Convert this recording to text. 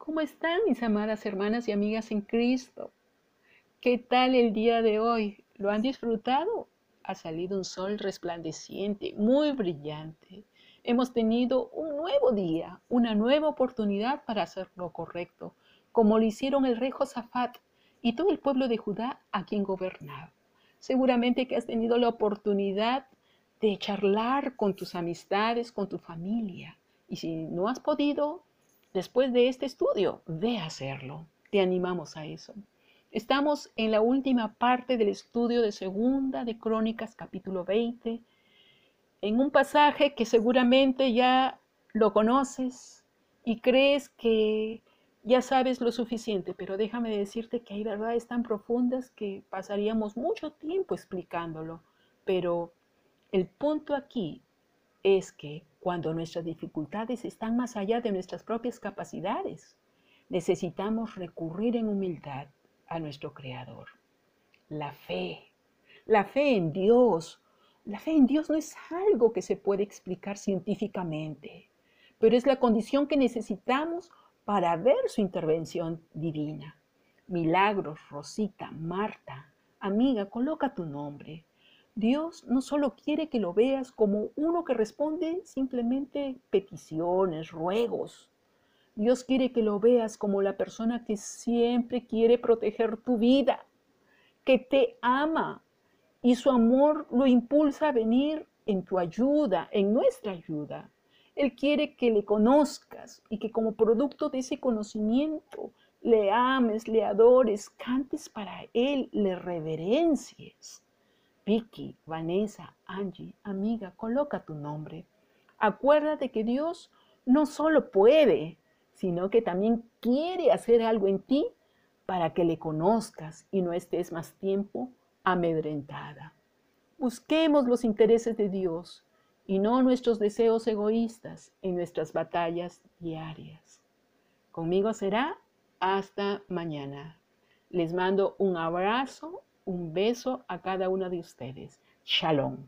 ¿Cómo están mis amadas hermanas y amigas en Cristo? ¿Qué tal el día de hoy? ¿Lo han disfrutado? Ha salido un sol resplandeciente, muy brillante. Hemos tenido un nuevo día, una nueva oportunidad para hacer lo correcto, como lo hicieron el rey Josafat y todo el pueblo de Judá a quien gobernaba. Seguramente que has tenido la oportunidad de charlar con tus amistades, con tu familia. Y si no has podido, después de este estudio, ve a hacerlo. Te animamos a eso. Estamos en la última parte del estudio de Segunda de Crónicas, capítulo 20, en un pasaje que seguramente ya lo conoces y crees que ya sabes lo suficiente, pero déjame decirte que hay verdades tan profundas que pasaríamos mucho tiempo explicándolo. Pero el punto aquí es que cuando nuestras dificultades están más allá de nuestras propias capacidades, necesitamos recurrir en humildad a nuestro Creador. La fe, la fe en Dios. La fe en Dios no es algo que se puede explicar científicamente, pero es la condición que necesitamos para ver su intervención divina. Milagros, Rosita, Marta, amiga, coloca tu nombre. Dios no solo quiere que lo veas como uno que responde simplemente peticiones, ruegos. Dios quiere que lo veas como la persona que siempre quiere proteger tu vida, que te ama y su amor lo impulsa a venir en tu ayuda, en nuestra ayuda. Él quiere que le conozcas y que como producto de ese conocimiento le ames, le adores, cantes para Él, le reverencies. Vicky, Vanessa, Angie, amiga, coloca tu nombre. Acuérdate que Dios no solo puede, sino que también quiere hacer algo en ti para que le conozcas y no estés más tiempo amedrentada. Busquemos los intereses de Dios y no nuestros deseos egoístas en nuestras batallas diarias. Conmigo será hasta mañana. Les mando un abrazo, un beso a cada una de ustedes. Shalom.